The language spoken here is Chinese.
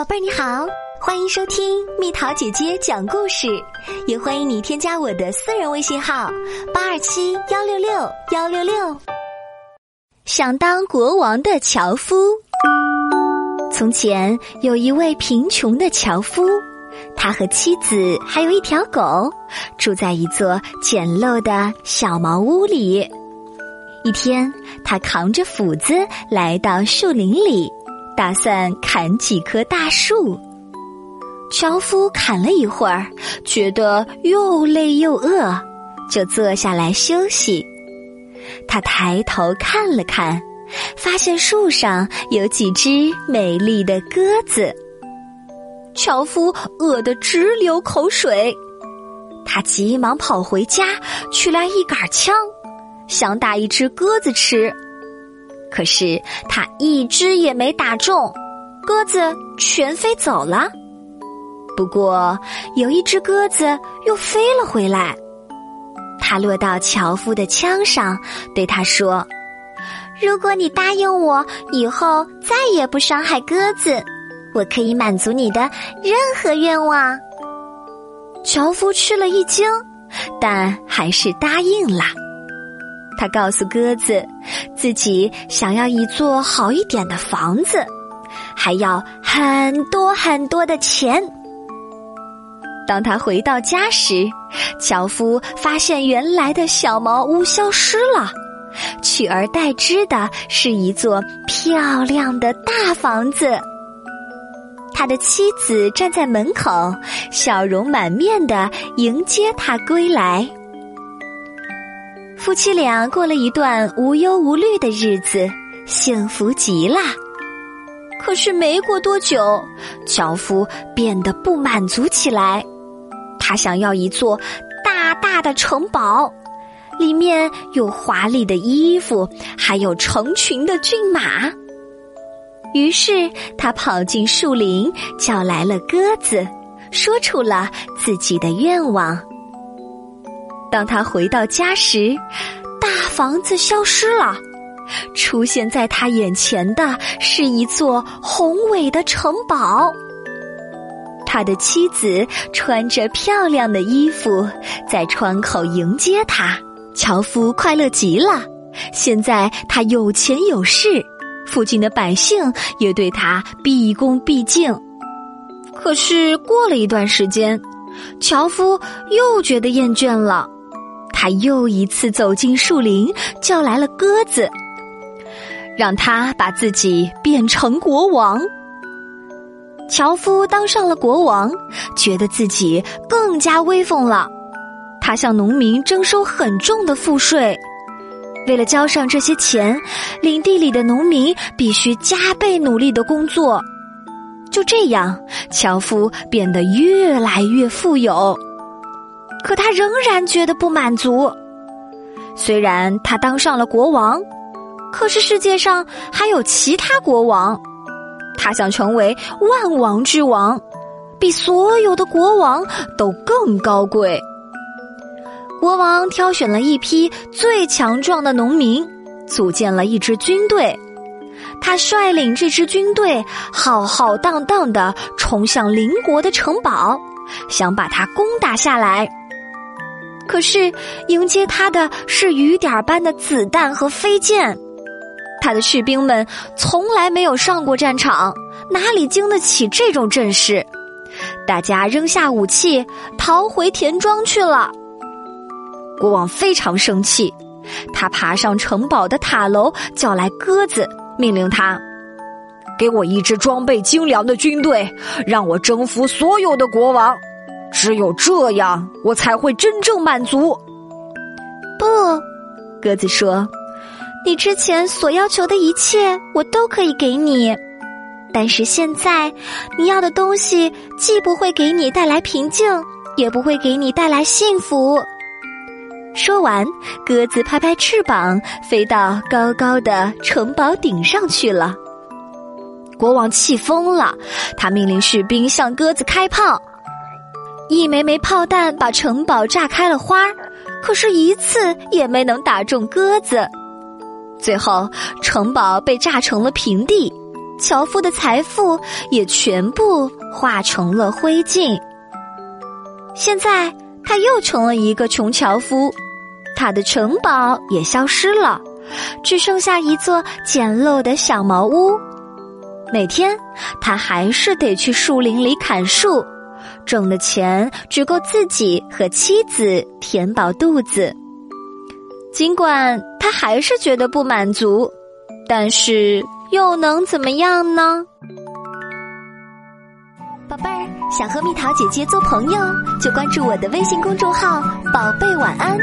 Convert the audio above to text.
宝贝儿你好，欢迎收听蜜桃姐姐讲故事，也欢迎你添加我的私人微信号八二七幺六六幺六六。想当国王的樵夫。从前有一位贫穷的樵夫，他和妻子还有一条狗，住在一座简陋的小茅屋里。一天，他扛着斧子来到树林里。打算砍几棵大树。樵夫砍了一会儿，觉得又累又饿，就坐下来休息。他抬头看了看，发现树上有几只美丽的鸽子。樵夫饿得直流口水，他急忙跑回家取来一杆枪，想打一只鸽子吃。可是他一只也没打中，鸽子全飞走了。不过有一只鸽子又飞了回来，它落到樵夫的枪上，对他说：“如果你答应我以后再也不伤害鸽子，我可以满足你的任何愿望。”樵夫吃了一惊，但还是答应了。他告诉鸽子，自己想要一座好一点的房子，还要很多很多的钱。当他回到家时，樵夫发现原来的小茅屋消失了，取而代之的是一座漂亮的大房子。他的妻子站在门口，笑容满面的迎接他归来。夫妻俩过了一段无忧无虑的日子，幸福极了。可是没过多久，樵夫变得不满足起来。他想要一座大大的城堡，里面有华丽的衣服，还有成群的骏马。于是他跑进树林，叫来了鸽子，说出了自己的愿望。当他回到家时，大房子消失了，出现在他眼前的是一座宏伟的城堡。他的妻子穿着漂亮的衣服，在窗口迎接他。樵夫快乐极了，现在他有钱有势，附近的百姓也对他毕恭毕敬。可是过了一段时间，樵夫又觉得厌倦了。他又一次走进树林，叫来了鸽子，让他把自己变成国王。樵夫当上了国王，觉得自己更加威风了。他向农民征收很重的赋税，为了交上这些钱，领地里的农民必须加倍努力的工作。就这样，樵夫变得越来越富有。可他仍然觉得不满足。虽然他当上了国王，可是世界上还有其他国王。他想成为万王之王，比所有的国王都更高贵。国王挑选了一批最强壮的农民，组建了一支军队。他率领这支军队浩浩荡荡的冲向邻国的城堡，想把它攻打下来。可是，迎接他的是雨点般的子弹和飞剑。他的士兵们从来没有上过战场，哪里经得起这种阵势？大家扔下武器，逃回田庄去了。国王非常生气，他爬上城堡的塔楼，叫来鸽子，命令他：“给我一支装备精良的军队，让我征服所有的国王。”只有这样，我才会真正满足。不，鸽子说：“你之前所要求的一切，我都可以给你。但是现在，你要的东西既不会给你带来平静，也不会给你带来幸福。”说完，鸽子拍拍翅膀，飞到高高的城堡顶上去了。国王气疯了，他命令士兵向鸽子开炮。一枚枚炮弹把城堡炸开了花儿，可是，一次也没能打中鸽子。最后，城堡被炸成了平地，樵夫的财富也全部化成了灰烬。现在他又成了一个穷樵夫，他的城堡也消失了，只剩下一座简陋的小茅屋。每天，他还是得去树林里砍树，挣的钱只够自己和妻子填饱肚子。尽管他还是觉得不满足，但是又能怎么样呢？宝贝儿，想和蜜桃姐姐做朋友，就关注我的微信公众号“宝贝晚安”。